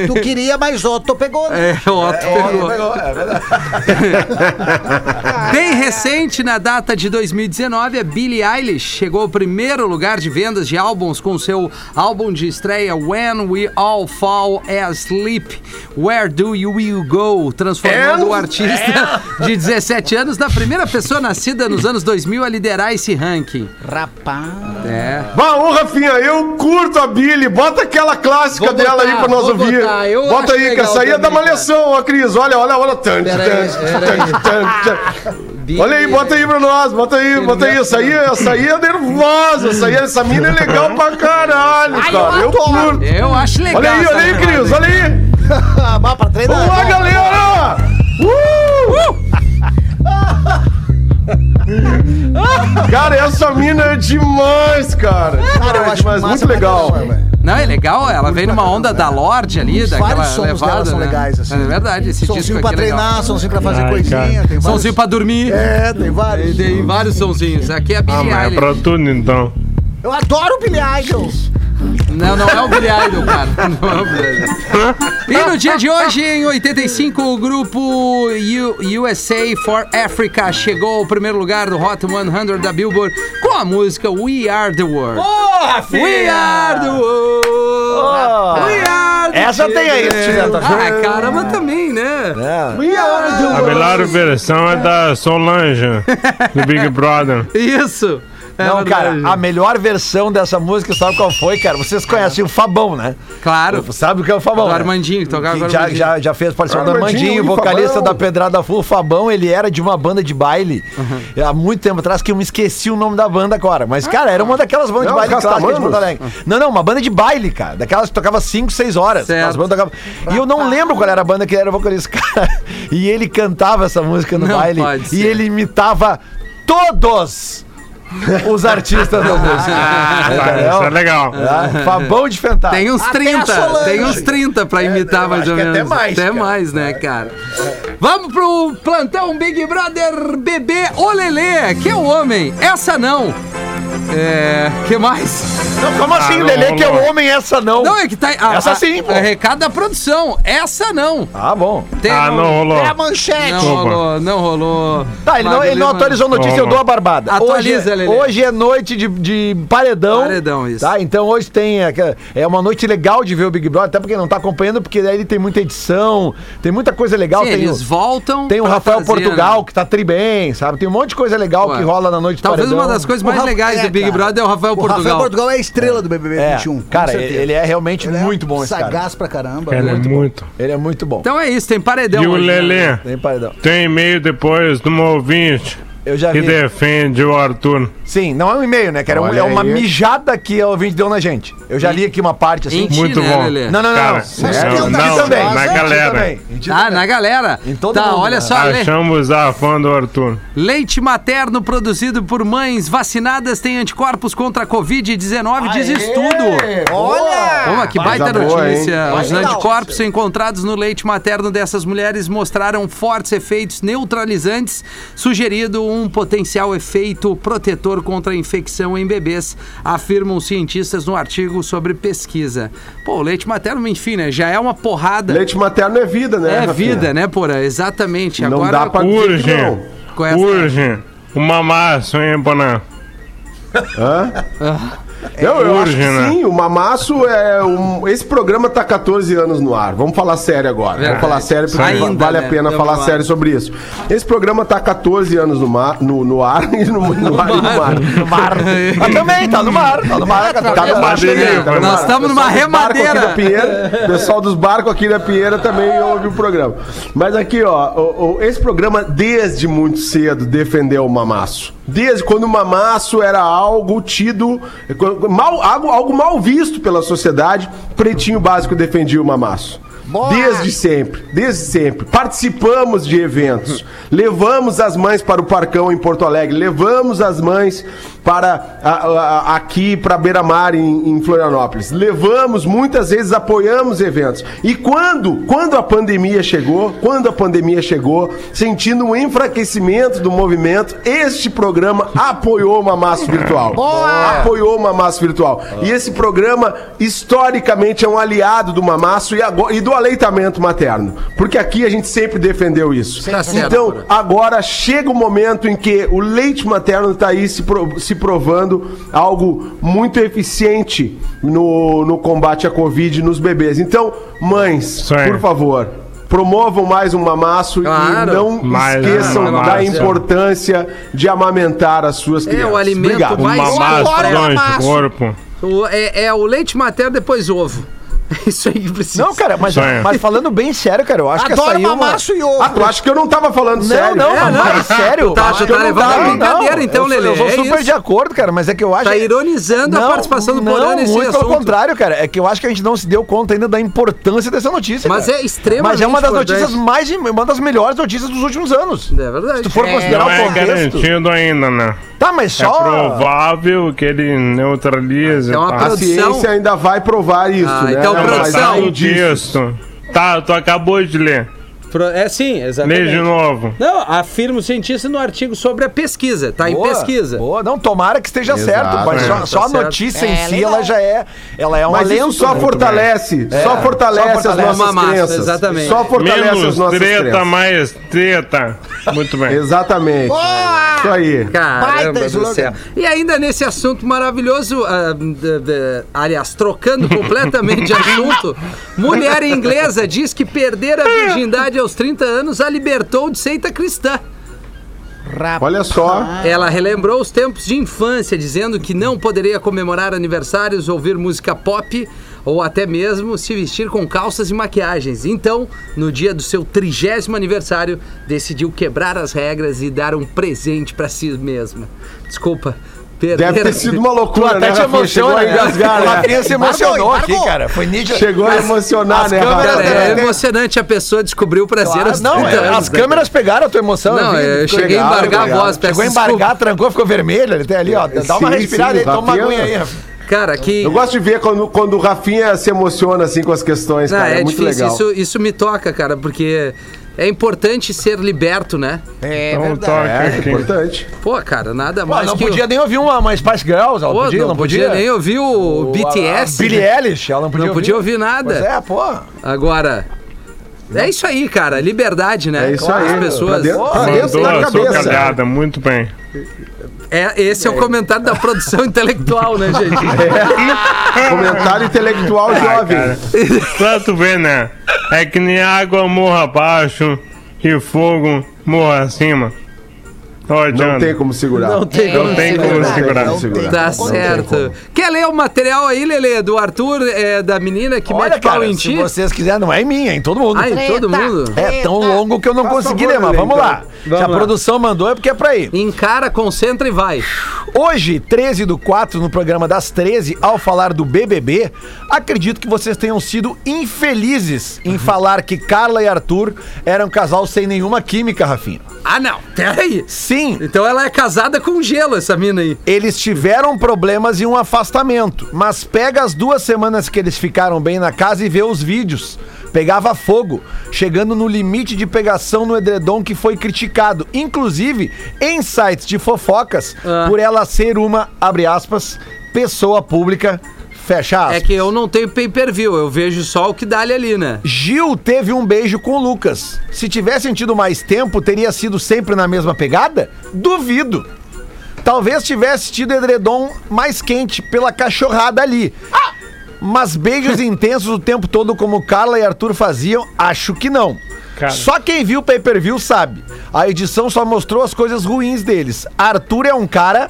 tu queria, mas Otto pegou. né? É, o Otto pegou. É verdade. Bem recente, na data de 2019, a Billie Eilish chegou ao primeiro lugar de vendas de álbuns com seu álbum de estreia When We All Fall Asleep, Where Do You Will Go, transformando And- o artista de 17 anos na primeira pessoa nascida nos anos 2000 a liderar esse ranking. Rapaz. É. Bah, ô Rafinha, eu curto a Billy. Bota aquela clássica Vou dela aí botar, pra nós ouvir. botar. Eu Bota aí, que essa aí é da malhação, ó, Cris. Olha, olha, olha. Tan, Pera tan, aí, Olha aí, bota aí pra nós, bota aí, bota aí. Essa aí, essa aí é nervosa, essa aí, essa mina é legal pra caralho, cara. Eu curto. Eu acho legal. Olha aí, olha aí, Cris, olha aí. Vamos lá, galera! Uh! Cara, essa mina é demais, cara. Cara, eu Demais, acho massa muito pra legal. Não, é legal, ela vem numa onda da Lorde ali, daquela vários sons levada, dela são né? legais, assim. É verdade, esse disco Sonzinho aqui pra é legal. treinar, sonzinho pra fazer Ai, coisinha. cara. Tem vários. Somzinho pra dormir. É, tem vários. Tem vários sonzinhos. Aqui é a ah, Billie mas é Eilish. pra tudo então. Eu adoro o Billy Idol. Não, não é o Billy Idol, cara. Não é o Billy Idol. E no dia de hoje, em 85, o grupo U- USA for Africa chegou ao primeiro lugar do Hot 100 da Billboard com a música We Are the World. We Are the World. We Are the Essa tem aí, achando? Ah, caramba, também, né? É. A melhor versão é da Solange, do Big Brother. Isso. É Não, cara, a melhor versão dessa música, sabe qual foi, cara? Vocês conhecem o Fabão, né? Claro. Sabe o que é o Fabão? O né? Armandinho, que tocava com o Que já, já, já fez participação do Armandinho e vocalista Fabão. da Pedrada Full. O Fabão, ele era de uma banda de baile há muito tempo atrás, que eu me esqueci o nome da banda agora. Mas, cara, era uma daquelas bandas Não, de baile clássicas de? Porto Alegre. Não, não, uma banda de baile, cara. Daquelas que tocava 5, 6 horas. Tocavam- E eu não lembro qual era a banda que era vocalista, cara. E ele cantava essa música no Não baile. pode E ele imitava todos os artistas da música. Ah, Entendeu? isso é legal. Ah, Fabão de Fentar. Tem uns Até 30, a Solange. tem uns 30 pra imitar eu mais ou que até menos. mais, Até cara. mais, né, cara? Vamos pro plantão Big Brother bebê Olelê, que é o homem, essa não. É, que mais? Não, como assim, não, Lelê, que é o homem essa não? Não, é que tá. a- Essa a- sim, pô. é recado da produção, essa não. Ah, bom. Tem Ah, não rolou. É a manchete. Não Desculpa. rolou, não rolou. Tá, ele não, ele não atualizou a notícia, eu dou a barbada. Atualiza, hoje, Lelê. hoje é noite de, de paredão. Paredão, isso. Tá, então hoje tem. aquela- É uma noite legal de ver o Big Brother, até porque não tá acompanhando, porque daí ele tem muita edição, tem muita coisa legal. Sim, tem eles o, voltam. tem o Rafael fazer, Portugal, né? que tá tri bem, sabe? Tem um monte de coisa legal Ué. que rola na noite de Talvez paredão. uma das coisas mais legais é, do Big cara. Brother é o Rafael O Portugal. Rafael Portugal é a estrela do BBB É, 21. com cara, certeza. ele é realmente Ele é muito bom esse cara. Sagaz pra caramba. Ele é muito. Ele é muito bom. Então é isso, tem paredão. E o né? Lelê? Tem paredão. Tem e-mail depois de uma ouvinte Eu já que vi. defende o Arthur. Sim, não é um e-mail, né? Que era um- Olha é uma aí. mijada que o ouvinte deu na gente. Eu já li aqui uma parte assim. Em ti, Muito né, bom. Lelê? Não, não, não. Cara, não. Não, que também. na galera. também. Em ti Ah, também. na galera. Em todo tá, mundo, olha né? só. le- Achamos a fã do Arthur. Leite materno produzido por mães vacinadas tem anticorpos contra a Covid-19, diz estudo. Olha! Uma que baita Coisa boa, notícia. hein? Os anticorpos encontrados no leite materno dessas mulheres mostraram fortes efeitos neutralizantes, sugerindo um potencial efeito protetor contra a infecção em bebês, afirmam cientistas no artigo sobre pesquisa. Pô, leite materno, enfim, né? Já é uma porrada. Leite materno é vida, né? é Rafinha? vida, né, Porã? Exatamente. Não Agora, dá pra dizer que Urge, não. Com essa- urge. Uma massa, hein, Bonan? Não, eu acho que né? sim, o Mamaço é um... Esse programa tá 14 anos no ar. Vamos falar sério agora. Verdade. Vamos falar sério porque Ainda, vale né? a pena Tamo falar no ar. sério sobre isso. Esse programa tá 14 anos no, mar, no, no ar e no, no ar e no mar. No mar. Mas também, tá no mar. Tá no mar. Tá no mar Madeirinha, também, tá no nós mar. estamos numa remadeira. Pinheira, pessoal dos barcos aqui da Pinheira também ouve o programa. Mas aqui, ó, o- o- esse programa desde muito cedo defendeu o mamaço. Desde quando o mamaço era algo tido, mal, algo, algo mal visto pela sociedade, Pretinho Básico defendia o mamaço. Boa! Desde sempre, desde sempre. Participamos de eventos. levamos as mães para o Parcão em Porto Alegre. Levamos as mães para a- a- aqui para Beira Mar em, em Florianópolis. Levamos, muitas vezes apoiamos eventos. E quando, quando a pandemia chegou, quando a pandemia chegou, sentindo um enfraquecimento do movimento, este programa apoiou uma massa virtual. Apoiou uma massa virtual. E esse programa, historicamente, é um aliado do mamaço e, agora- e do aleitamento materno. Porque aqui a gente sempre defendeu isso. Tá então, agora chega o momento em que o leite materno está aí se, pro- se provando algo muito eficiente no, no combate à Covid nos bebês. Então, mães, por favor. Promovam mais um mamaço Claro. e não Mais um esqueçam da importância de amamentar as suas crianças. É o alimento Obrigado. mais do mamaço. anticorpo. O- é, é o leite materno depois ovo. É isso aí que precisa. Não, cara, mas, mas falando bem sério, cara, eu acho que essa Adoro aí é uma... mamaço e ovo. Ah, tu acha que eu não tava falando Não, sério? não, É, mas não. mais sério. Tá, acho tu que tá eu não levando a tava- brincadeira, então, eu Lelê, Eu sou é super isso. de acordo, cara, mas é que eu acho... Tá ironizando a participação do não, Porã nesse muito pelo contrário, cara. É que eu acho que a gente não se deu conta ainda da importância dessa notícia, Mas cara. é extremamente Mas é uma das importante. notícias mais... Uma das melhores notícias dos últimos anos. É verdade. Se tu for É. considerar Não o é contexto... garantido ainda, né? Tá, mas É só... provável que ele neutralize. É uma tá? A ciência ainda vai provar isso, Ah, né? então, produção. Tá, tu acabou de ler. Pro- É sim, exatamente. de novo. Não, afirma o cientista no artigo sobre a pesquisa. Tá em Boa, pesquisa. Boa, não, tomara que esteja Exato, certo, mas é. só, só Tá a certo. notícia É, em si, legal. ela já é, ela é um Mas alento. isso só né? fortalece, É, só fortalece, só fortalece. as nossas Uma massa, crenças. exatamente. Só fortalece as Menos nossas treta, crenças. mais treta. Muito bem. Exatamente. Boa! Isso aí. Caramba do céu. E ainda nesse assunto maravilhoso, ah, de- de- aliás, trocando completamente de assunto, mulher inglesa diz que perder a virgindade aos 30 anos a libertou de seita cristã. Olha só. Ela relembrou os tempos de infância, dizendo que não poderia comemorar aniversários, ouvir música pop ou até mesmo se vestir com calças e maquiagens. Então, no dia do seu trigésimo aniversário, decidiu quebrar as regras e dar um presente pra si mesma. Desculpa. Deve a ter sido uma Tu loucura, né, até te Rafinha? Emociona, a né? engasgar, né? Rafinha se emocionou aqui, cara. Foi nítido. Chegou a emocionar, as né, Rafinha? é Claro, emocionante a pessoa descobrir o prazer Claro, aos não, 30 é, anos, as né, câmeras pegaram a tua emoção. Não, vi, eu ficou cheguei a legal, embargar a voz, Chegou a desculpa. embargar, trancou, ficou vermelho. Ele tem ali, ó. Dá uma Sim, respirada sim, aí, toma uma aguinha aí, Rafinha. Cara, que... Eu gosto de ver quando, quando o Rafinha se emociona assim com as questões, Não, cara. É, é muito difícil, legal. isso, isso me toca, cara, porque é importante ser liberto, né? É Então, verdade. toque É, aqui. importante. Pô, cara, nada Pô, mais não que... o- podia nem ouvir uma, uma Spice Girls, ela Pô, podia, não, podia. nem ouvir o, BTS. A Billie Eilish, ela não podia Não podia ouvir nada. Pois é, pô. Agora, é isso aí, cara, liberdade, né? É isso aí. As pessoas... Pra dentro, pra dentro da Mandou a sua cabeça. calhada, muito bem. É, esse é o comentário da produção intelectual, né, gente? Comentário intelectual jovem. Pra tu ver, né? É que nem água morra abaixo e fogo morra acima. Não tem como segurar. Não tem Não como tem como segurar. segurar. Não tem Tá certo. Quer ler o material aí, Lelê, do Arthur, é, da menina que Olha, mete pau cara, em se ti? vocês quiserem, não é em mim, é em todo mundo. Ah, em todo mundo? É tão longo que eu não Faz consegui favor, ler, mas vamos então. lá. Vamos Se a lá. produção mandou é porque é pra ir. Encara, concentra e vai. Hoje, 13 do 4, no programa das 13, ao falar do BBB, acredito que vocês tenham sido infelizes em falar que Carla e Arthur eram um casal sem nenhuma química, Rafinha. Ah, não. Peraí. Sim, Então ela é casada com gelo, essa mina aí. eles tiveram problemas e um afastamento, mas pega as duas semanas que eles ficaram bem na casa e vê os vídeos. Pegava fogo, chegando no limite de pegação no edredom que foi criticado, inclusive em sites de fofocas, Ah. por ela ser uma, abre aspas, pessoa pública, fecha aspas. É que eu não tenho pay-per-view, eu vejo só o que dá ali, né? Gil teve um beijo com o Lucas. Se tivessem tido mais tempo, teria sido sempre na mesma pegada? Duvido. Talvez tivesse tido edredom mais quente pela cachorrada ali. Mas beijos intensos o tempo todo, como Carla e Arthur faziam, acho que não. Cara. Só quem viu o pay-per-view sabe. A edição só mostrou as coisas ruins deles. Arthur é um cara,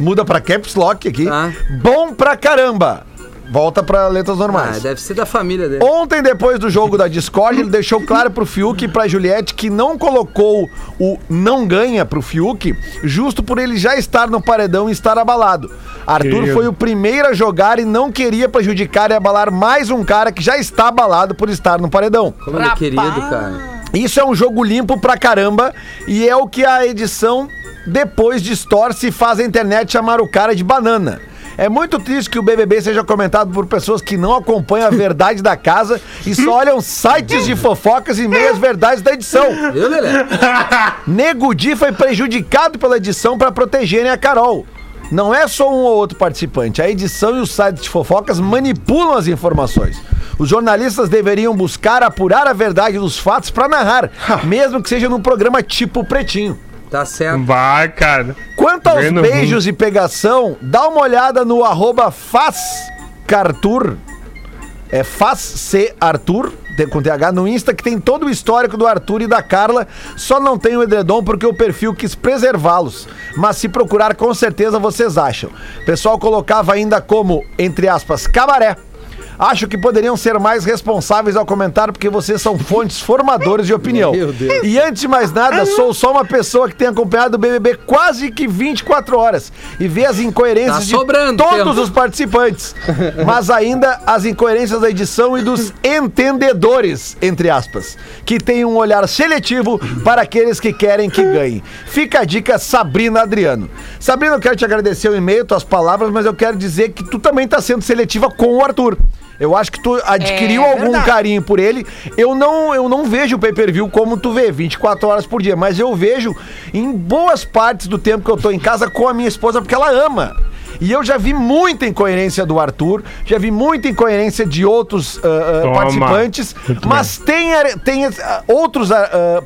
muda pra caps lock aqui, Tá. bom pra caramba. Volta pra letras Ah, normais. deve ser da família dele. Ontem, depois do jogo da Discord, ele deixou claro pro Fiuk e pra Juliette que não colocou o não ganha pro Fiuk, justo por ele já estar no paredão e estar abalado. Arthur Querido. foi o primeiro a jogar e não queria prejudicar e abalar mais um cara que já está abalado por estar no paredão. Como ele é querido, cara. Isso é um jogo limpo pra caramba e é o que a edição depois distorce e faz a internet chamar o cara de banana. É muito triste que o BBB seja comentado por pessoas que não acompanham a verdade da casa e só olham sites de fofocas e meias verdades da edição. Viu? Nego Di foi prejudicado pela edição para protegerem a Carol. Não é só um ou outro participante. A edição e os sites de fofocas manipulam as informações. Os jornalistas deveriam buscar apurar a verdade dos fatos para narrar, mesmo que seja num programa tipo Pretinho. Tá certo. Vai, cara. Quanto aos Vendo beijos e pegação, dá uma olhada no arroba fazcartur. É fazc Arthur, tem- com TH no Insta, que tem todo o histórico do Arthur e da Carla. Só não tem o edredom porque o perfil quis preservá-los. Mas se procurar, com certeza vocês acham. O pessoal colocava ainda como, entre aspas, cabaré. Acho que poderiam ser mais responsáveis ao comentário porque vocês são fontes formadores de opinião. Meu Deus. E antes de mais nada, sou só uma pessoa que tem acompanhado o BBB quase que 24 horas e vê as incoerências Tá de sobrando todos tempo. os participantes, mas ainda as incoerências da edição e dos entendedores, entre aspas, que têm um olhar seletivo para aqueles que querem que ganhem. Fica a dica, Sabrina Adriano. Sabrina, eu quero te agradecer o e-mail, tuas palavras, mas eu quero dizer que tu também tá sendo seletiva com o Arthur. Eu acho que tu adquiriu É algum verdade. carinho por ele. Eu não, eu não vejo o pay-per-view como tu vê, 24 horas por dia, mas eu vejo em boas partes do tempo que eu tô em casa com a minha esposa, porque ela ama. E eu já vi muita incoerência do Arthur, já vi muita incoerência de outros Toma. participantes, Muito mas tem, tem ah, outros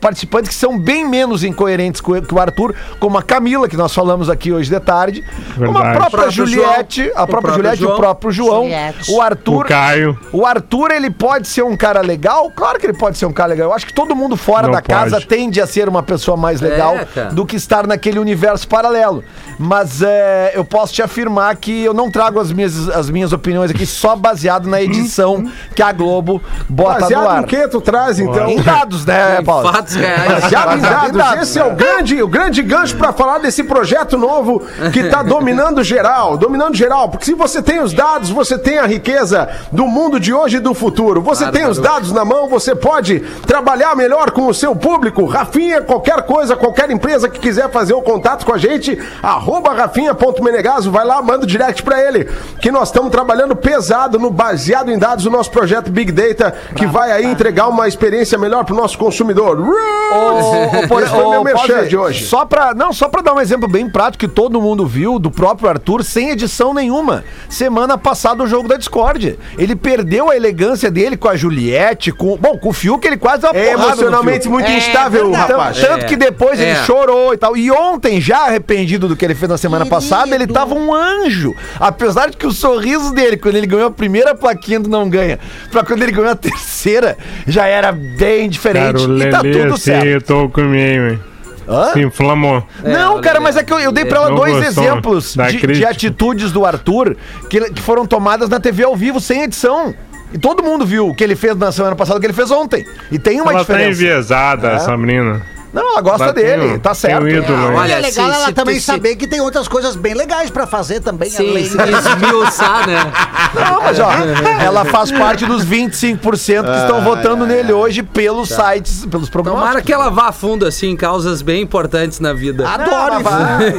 participantes que são bem menos incoerentes que o- o Arthur, como a Camila, que nós falamos aqui hoje de tarde, como a Verdade. própria O Juliette, João. a O própria próprio Juliette, o João. próprio João, Juliette. o Arthur. O Caio. O Arthur, ele pode ser um cara legal? Claro que ele pode ser um cara legal. Eu acho que todo mundo fora Não da casa pode. tende a ser uma pessoa mais legal É, do que estar naquele universo paralelo. Mas é, eu posso te afirmar que eu não trago as minhas, as minhas opiniões aqui só baseado na edição que a Globo bota no Baseado ar. no que tu traz, então? Em dados, né, Paulo? Fatos reais. Baseado em Baseado em dados. dados, Esse é o grande, o grande gancho pra falar desse projeto novo que tá dominando geral. Dominando geral. Porque se você tem os dados, você tem a riqueza do mundo de hoje e do futuro. Você tem os dados na mão, você pode trabalhar melhor com o seu público. Rafinha, qualquer coisa, qualquer empresa que quiser fazer o contato com a gente, arroba rafinha.menegaso, vai lá, manda o direct pra ele. Que nós estamos trabalhando pesado no baseado em dados do nosso projeto Big Data, que vai aí entregar uma experiência melhor pro nosso consumidor. Ô, ô, por- Esse foi meu merchan de hoje. Só pra, não, só pra dar um exemplo bem prático que todo mundo viu do próprio Arthur sem edição nenhuma. Semana passada o jogo da Discord. Ele perdeu a elegância dele com a Juliette, com, bom, com o Fiuk ele quase É emocionalmente muito É instável, verdade. Tanto, rapaz. tanto É, que depois ele é. chorou e tal. E ontem, já arrependido do que ele fez na semana passada, ele tava um anjo. Apesar de que o sorriso dele, quando ele ganhou a primeira plaquinha do Não Ganha, pra quando ele ganhou a terceira, já era bem diferente. Cara, o e tá Lelê, tudo assim, certo. eu tô com meio, hein? Hã? Se inflamou. Não, olha cara, mas é que eu, eu dei pra ela Não dois gostou exemplos da de, de crítica. atitudes do Arthur que, que foram tomadas na TV ao vivo sem edição. E todo mundo viu o que ele fez na semana passada, o que ele fez ontem. E tem uma Ela tá diferença. enviesada, É. Sabrina. Não, ela gosta dele, tá um certo. ídolo? Olha, é legal se- ela se- também se- saber que tem outras coisas bem legais pra fazer também. Sim, além se esmiuçar, né? Não, mas ó, ela faz parte dos 25% que estão votando nele hoje pelos sites, pelos programas. Tomara que ela vá a fundo, assim, em causas bem importantes na vida. Adoro, vai,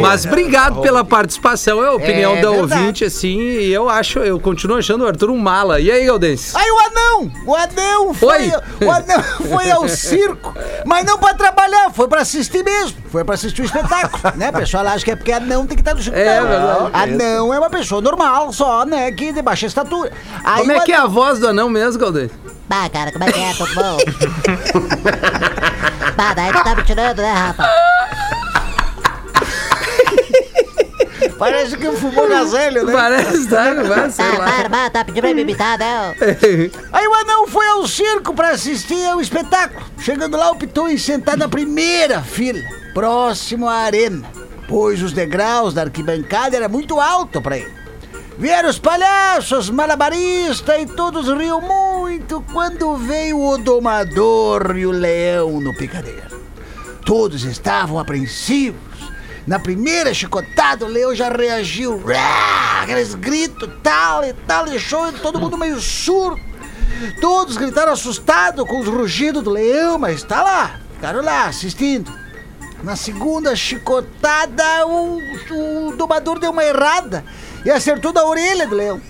Mas obrigado pela participação, é a opinião É da verdade. ouvinte, assim, e eu acho, eu continuo achando o Arthur um mala. E aí, Galdense? Aí o anão, o anão foi, Foi. o anão foi ao circo, mas não pra trabalhar, foi pra assistir mesmo, foi pra assistir o espetáculo, né? O pessoal acha que é porque anão tem que estar no circo. É Não, verdade. Anão é uma pessoa normal, só, né, que de baixa estatura. Aí Como é que é a voz do anão mesmo, Galdense? Bah, cara, como é que é? Tudo bom? bah, daí tu tá me tirando, né, Rafa? Parece que fumou gazelho, né? Parece, tá? Vai, sei Tá, lá. para, bah, tá pedindo pra imitar, não? Aí o anão foi ao circo pra assistir ao espetáculo. Chegando lá, optou em sentar na primeira fila, próximo à arena, pois os degraus da arquibancada era muito alto pra ele. Vieram os palhaços, malabaristas e todos riam muito quando veio o domador e o leão no picadeiro. Todos estavam apreensivos. Na primeira chicotada, o leão já reagiu. Aqueles gritos, tal e tal, deixou todo mundo meio surdo. Todos gritaram assustados com os rugidos do leão, mas tá lá, ficaram lá assistindo. Na segunda chicotada, o, o domador deu uma errada e acertou da orelha do leão.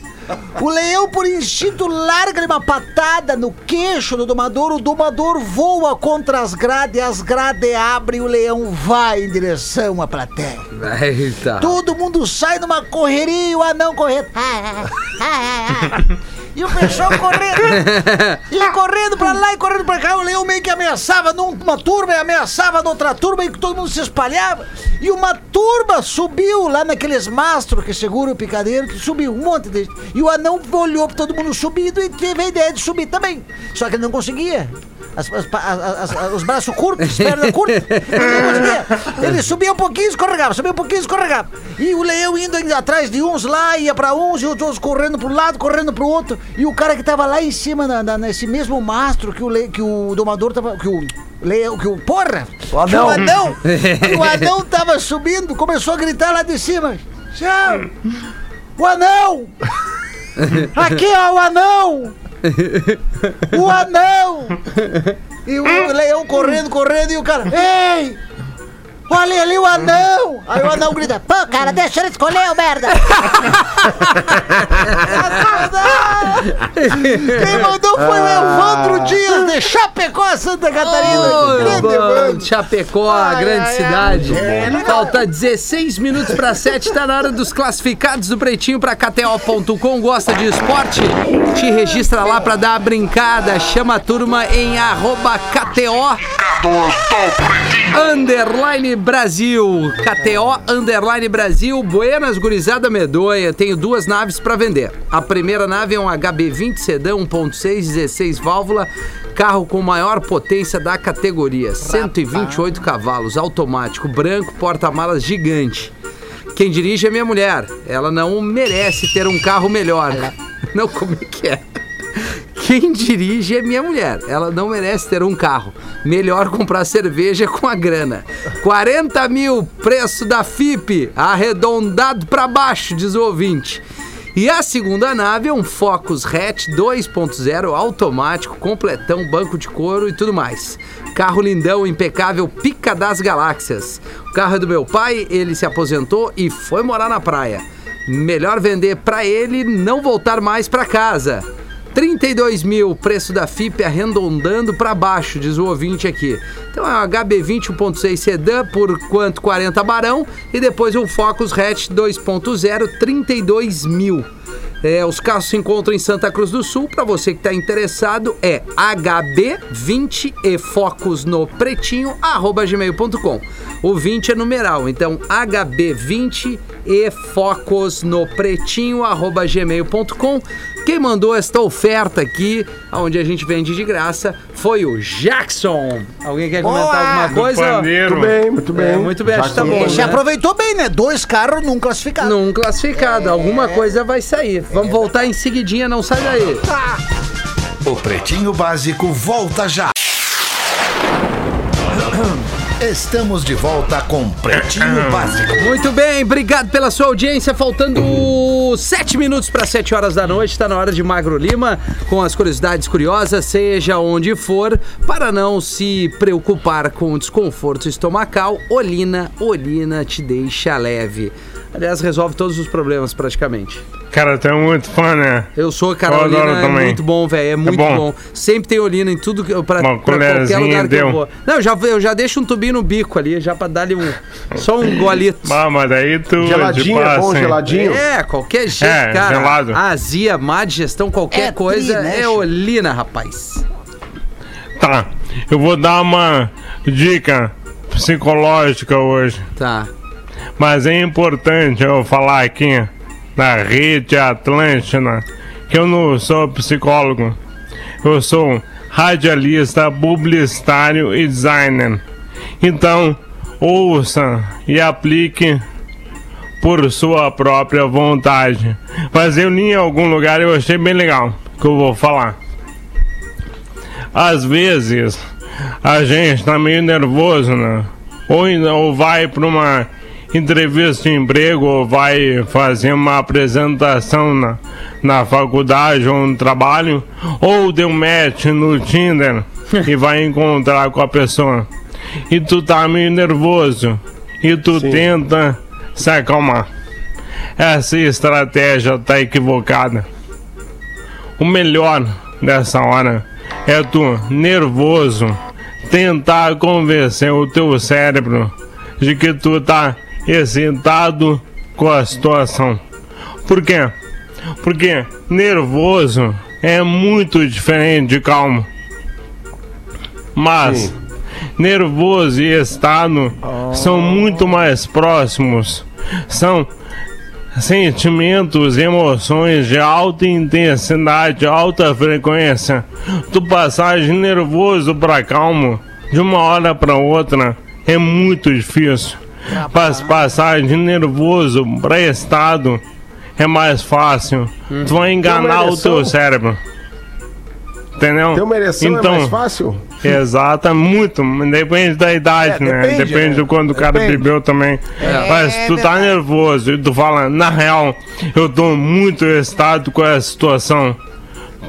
O leão, por instinto, larga uma patada no queixo do domador. O domador voa contra as grades, as grades abrem e o leão vai em direção à plateia. Eita. Todo mundo sai numa correria e o anão correndo. E o pessoal correndo. E correndo pra lá e correndo pra cá. O leão meio que ameaçava numa turma e ameaçava noutra turma e que todo mundo se espalhava. E uma turma subiu lá naqueles mastros que seguram o picadeiro, que subiu um monte de. E o anão olhou pra todo mundo subindo e teve a ideia de subir também. Só que ele não conseguia. As- as- os braços curtos, as pernas curtas. Ele. Ele subia um pouquinho e escorregava, subia um pouquinho e escorregava. E o leão indo, atrás de uns lá, ia pra uns, e os outros correndo pro lado, correndo pro outro. E o cara que tava lá em cima, na- na- nesse mesmo mastro que o, le, que o domador tava. Que o leão, que o. Porra! O anão. Que o anão! o anão tava subindo, começou a gritar lá de cima. Tchau! O anão! Aqui é o anão! O anão! E o leão correndo, correndo, e o cara, ei! Olha ali o anão! Aí o anão grita, Pô, cara, deixa ele escolher, ô merda! Quem mandou foi o Evandro Dias de Chapecó, Santa Catarina. Ô, Grande Evandro. Chapecó, a Ai, grande ai, cidade. É. Falta 16 minutos para 7, tá na hora dos classificados do Pretinho para KTO.com. Gosta de esporte? Te registra lá para dar a brincada. Chama a turma em arroba KTO Underline Brasil. KTO Underline Brasil. Buenas Gurizada Medonha. Tenho duas naves para vender. A primeira nave é um HB20 Sedã 1.6, 16 válvula. Carro com maior potência da categoria. 128 cavalos, automático, branco, porta-malas gigante. Quem dirige é minha mulher. Ela não merece ter um carro melhor. Não, como é que é? Quem dirige é minha mulher. Ela não merece ter um carro. Melhor comprar cerveja com a grana. 40 mil, preço da FIP, arredondado pra baixo, diz o ouvinte. E a segunda nave é um Focus Hatch 2.0 automático, completão, banco de couro e tudo mais. Carro lindão, impecável, pica das galáxias. O carro é do meu pai, ele se aposentou e foi morar na praia. Melhor vender pra ele não voltar mais pra casa. 32 mil, preço da FIP arredondando para baixo, diz o ouvinte aqui. Então é um HB20 1.6 sedã por quanto 40 barão e depois um Focus Hatch 2.0 32 mil. É, os carros se encontram em Santa Cruz do Sul. Para você que está interessado, é HB20 e Focus no pretinho, arroba gmail.com. O 20 é numeral, então HB20 e Focus no pretinho, arroba gmail.com. Quem mandou esta oferta aqui, onde a gente vende de graça, foi o Jackson. Alguém quer comentar Boa! alguma coisa? Muito bem, muito bem. É, muito bem, acho que tá bom. Você né? aproveitou bem, né? Dois carros num classificado. Num classificado, alguma coisa vai sair. Vamos voltar em seguidinha, não sai daí. O Pretinho Básico volta já. Estamos de volta com Pretinho Básico. Muito bem, obrigado pela sua audiência. Faltando sete minutos para sete horas da noite, está na hora de Magro Lima com as curiosidades curiosas, seja onde for, para não se preocupar com o desconforto estomacal. Olina, Olina te deixa leve. Aliás, resolve todos os problemas praticamente. Cara, tu é muito fã, né? Eu sou, cara, Eu Olina adoro é também. muito bom, velho. É muito bom. bom. Sempre tem Olina em tudo que eu pra, Uma pra qualquer colherzinha lugar que eu deu. vou. Não, eu já, eu já deixo um tubinho no bico ali, já pra dar-lhe um. Só um golito. Ah, mas daí tu. Geladinho, é bom, hein? geladinho. É, qualquer jeito, É, cara. gelado. Azia, má digestão, qualquer É coisa tri, né, é olina, rapaz. Tá, eu vou dar uma dica psicológica hoje. Tá. Mas é importante eu falar aqui na rede Atlântida que eu não sou psicólogo. Eu sou radialista, publicitário e designer. Então, ouça e aplique por sua própria vontade. Mas eu li em algum lugar e eu achei bem legal que eu vou falar. Às vezes a gente tá meio nervoso, né? Ou, ou vai para uma entrevista de emprego, ou vai fazer uma apresentação na, na faculdade ou no trabalho, ou deu match no Tinder e vai encontrar com a pessoa. E tu tá meio nervoso. E tu tenta se acalmar. Essa estratégia tá equivocada. O melhor dessa hora é tu, nervoso, tentar convencer o teu cérebro de que tu tá excitado com a situação. Por quê? Porque nervoso é muito diferente de calmo. Mas nervoso e estado são muito mais próximos. São sentimentos, emoções de alta intensidade, alta frequência. Tu passar de nervoso para calmo de uma hora para outra é muito difícil. Mas passar de nervoso para estado é mais fácil. Tu vai enganar o teu cérebro. Entendeu? Ter uma ereção então, é mais fácil? Exato, muito. Depende da idade, É, né? depende, Depende de quando o cara Depende. bebeu também. Mas tu tá nervoso e tu fala, na real, eu tô muito excitado com essa situação.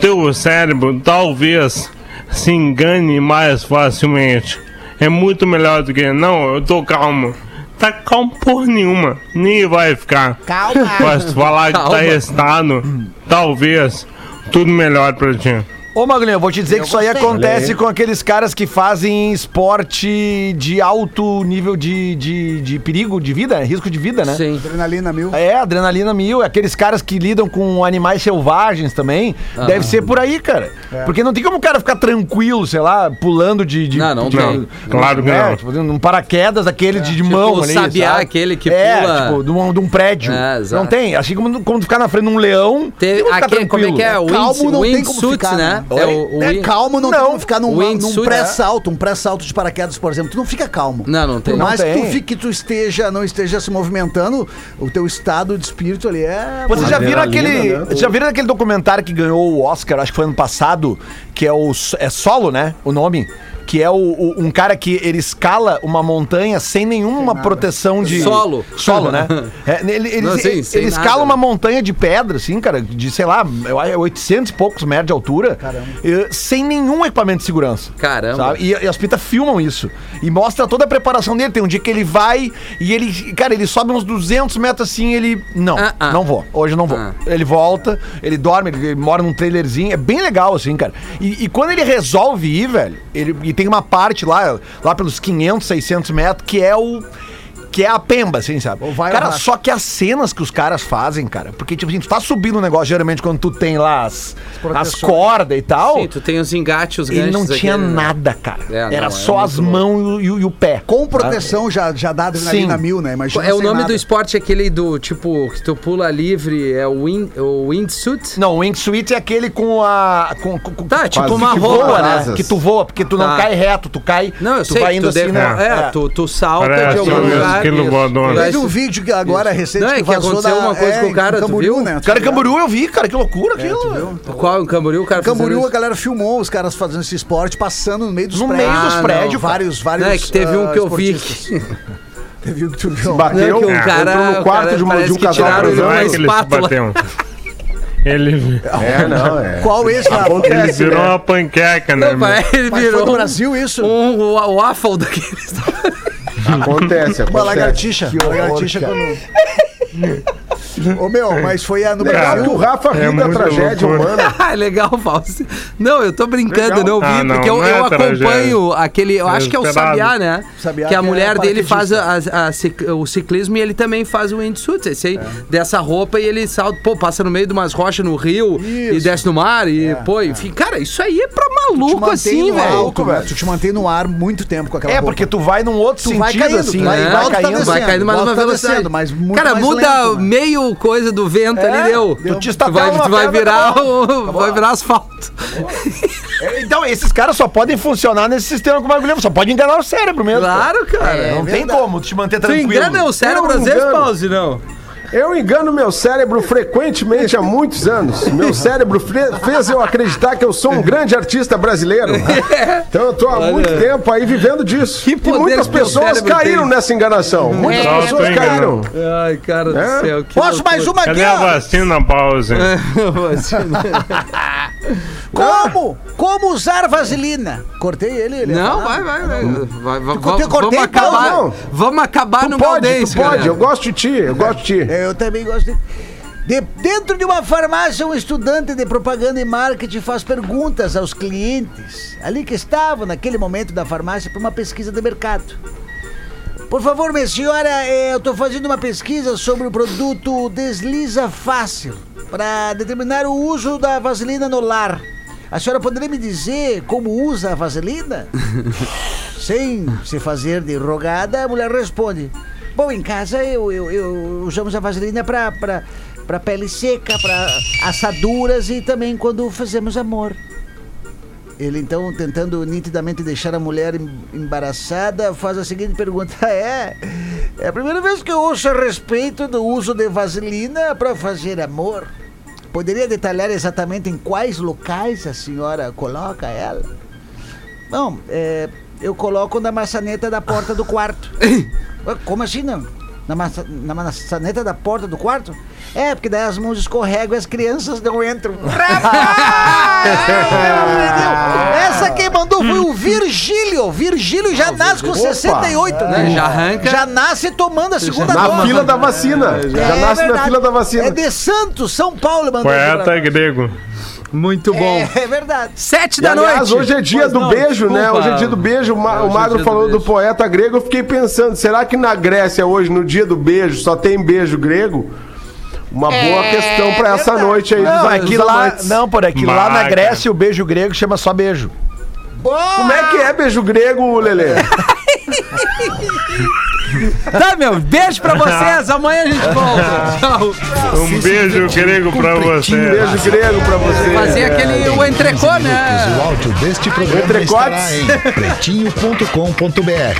Teu cérebro talvez se engane mais facilmente. É muito melhor do que, não, eu tô calmo. Tá calmo por nenhuma, nem vai ficar. Calma. Tu falar que tá excitado, talvez tudo melhor pra ti. Ô, Maglinho, eu vou te dizer que isso aí gostei. acontece com aqueles caras que fazem esporte de alto nível de, de, de perigo de vida, né? risco de vida, né? Sim. Adrenalina mil. É, adrenalina mil, aqueles caras que lidam com animais selvagens também. Deve ser por aí, cara. Porque não tem como o cara ficar tranquilo, sei lá, pulando de. de Não, não de- tem. Claro que é, não. Tipo, um paraquedas daquele de, de mão o ali. sabiá, sabe? aquele que é, pula- tipo, de um, de um prédio. É, exato. não tem. Assim como quando ficar na frente de um leão. Teve, tem como ficar aquele, como é tranquilo. que é? O Calmo wind, não tem como windsuit, ficar, né? Né? É, o, o É calmo, não, Não. ficar num, num Windsuit, pré-salto, um pré-salto de paraquedas, por exemplo. Tu não fica calmo. Não, não tem. Por Não mais que tem. tu fique, que tu esteja, não esteja se movimentando, o teu estado de espírito ali é. Vocês já viram aquele. né? Vocês já viram aquele documentário que ganhou o Oscar, acho que foi ano passado, que é o. É solo, né? O nome. Que é o, o- um cara que ele escala uma montanha sem nenhuma proteção de. Solo. Solo, né? É, ele ele, Não, sim, ele- sem escala uma montanha de pedra, assim, cara, de sei lá, eu acho, 800 e poucos metros de altura, eh, sem nenhum equipamento de segurança. Caramba. Sabe? E, e as pitas filmam isso. E mostra toda a preparação dele. Tem um dia que ele vai e ele, cara, ele sobe uns 200 metros assim, ele. Não, Ah, ah. não vou. Hoje eu não vou. Ah. Ele volta, ele dorme, ele mora num trailerzinho. É bem legal, assim, cara. E, e quando ele resolve ir, velho, ele, e tem uma parte lá, lá pelos 500, 600 metros, que é o. que é a pemba, assim, sabe? Ou vai ou cara, só que as cenas que os caras fazem, cara, porque, tipo assim, tu tá subindo um negócio, geralmente, quando tu tem lá as, as cordas e tal, Sim, tu tem os engates, os ele ganchos não tinha aquele, né? nada, cara. É, não, Era é só as muito mãos e, o- e o pé. Com proteção já, já dá adrenalina Sim. mil, né? Imagina É o nome nada. do esporte aquele do tipo que tu pula livre, é o, wind, o windsuit? Não, o wingsuit é aquele com a. Com, com, Tá, tipo uma roupa, voa, né? asas. Que tu voa, porque tu não Tá. cai reto, tu cai. Não, eu tu sei, vai indo tu assim, deve- né? É, tu, tu salta Parece de algum um lugar. Isso. voador. Vai Teve um vídeo que agora recente Não, é que vazou aconteceu uma coisa com o cara, tu Camboriú, viu? né? Cara, Camboriú eu vi, cara, que loucura É, aquilo. tu viu? Qual em Camboriú o cara Camboriú a galera filmou os caras fazendo esse esporte, passando no meio dos No prédios. meio dos Ah, prédios. Vários, vários. Não, é que teve um ah, que eu vi. Teve um que tu viu. Bateu, Não, o cara- entrou no quarto cara de, uma, de um casal Não é que ele se bateu. Ele, É, não, é. Qual esse, Rafa? ele virou né? uma panqueca, né? Não, mas ele Mas virou foi no um- Brasil isso? um, wa- waffle daqueles. Acontece, Uma acontece. lagartixa. Uma lagartixa quando... Ô meu, mas foi a no Brasil. que o Rafa É da muito tragédia loucura. humana. Ah, legal, Fausto. Não, eu tô brincando, Legal. não vi, Ah, não, porque eu, não é eu acompanho aquele. Eu acho que é o. Sabiá, né? Sabiá que a é mulher dele faz a- a o ciclismo e ele também faz o windsuit. Esse aí, dessa roupa e ele salta, pô, passa no meio de umas rochas no rio e Isso. desce no mar e, pô, enfim, cara, isso aí é pra maluco assim, velho. Tu te mantém no ar muito tempo com aquela É, roupa. porque tu vai num outro Tu sentido, vai caindo, assim, né? vai- E tá caindo. descendo. Vai caindo mais uma tá velocidade. Cara, muda lento, meio coisa do vento É, ali, deu. deu. Tu te Tu vai, tu vai virar o, vai virar asfalto. É, Então, esses caras só podem funcionar nesse sistema com bagulho. Só pode enganar o cérebro mesmo. Claro, cara. É Não tem como tu te manter Tu tranquilo. engana o cérebro às vezes. Pause, não? Eu engano meu cérebro frequentemente há muitos anos. Meu cérebro fez eu acreditar que eu sou um grande artista brasileiro. Então eu tô há Olha. muito tempo aí vivendo disso. Que e muitas pessoas caíram tem. nessa enganação. Muitas Só pessoas caíram. Ai, cara do É? céu. que Posso mais uma aqui, Cadê a vacina, pause? Como? Como usar vaselina? Cortei ele? ele Não, vai, vai, vai. vai, vai cortei, vamos, cortei, vamos acabar, não. vamos acabar Tu no pode, Gaudense, tu pode. galera. Eu gosto de ti, eu gosto de ti. É, Eu também gosto de... de- Dentro de uma farmácia, um estudante de propaganda e marketing faz perguntas aos clientes, ali que estavam naquele momento da farmácia, para uma pesquisa de mercado. Por favor, minha senhora, eh, eu estou fazendo uma pesquisa sobre o produto Desliza Fácil para determinar o uso da vaselina no lar. A senhora poderia me dizer como usa a vaselina? Sem se fazer de rogada, a mulher responde: Bom, em casa eu, eu, eu usamos a vaselina para para pele seca, para assaduras e também quando fazemos amor. Ele então, tentando nitidamente deixar a mulher em- embaraçada, faz a seguinte pergunta: É, é a primeira vez que eu ouço a respeito do uso de vaselina para fazer amor. Poderia detalhar exatamente em quais locais a senhora coloca ela? Bom, é, eu coloco na maçaneta da porta do quarto. Ué, Como assim não? Na, maça, na maçaneta da porta do quarto? É, porque daí as mãos escorregam e as crianças não entram. Rapaz! Essa quem mandou foi o Virgílio. Virgílio já nasce com 68, né? Já arranca. Já nasce tomando a segunda Na dose. fila da vacina. Já É nasce na verdade. fila da vacina. É de Santos, São Paulo, mandou. Poeta nós. grego. Muito bom. É, é verdade. Sete E, da aliás, noite. hoje é dia Pois do não, beijo, né? desculpa. Hoje é dia do beijo. O, Ma- É, o é Magro do falou do, beijo. poeta grego. Eu fiquei pensando, será que na Grécia hoje, no dia do beijo, só tem beijo grego? Uma boa questão pra essa verdade. noite aí Não, dos, é que lá, não, por aqui, lá na. Grécia o beijo grego chama só beijo. Como é que é beijo grego, Lelê? Tá, meu. Beijo pra vocês. Amanhã a gente volta. Tchau. Um beijo grego pra você. Beijo grego pra você. Fazer aquele o entrecô, O né? áudio deste programa Entrecotes. estará em pretinho.com.br